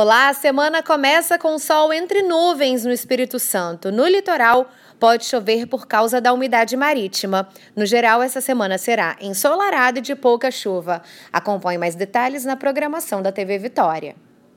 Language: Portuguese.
Olá, a semana começa com sol entre nuvens no Espírito Santo. No litoral, pode chover por causa da umidade marítima. No geral, essa semana será ensolarada e de pouca chuva. Acompanhe mais detalhes na programação da TV Vitória.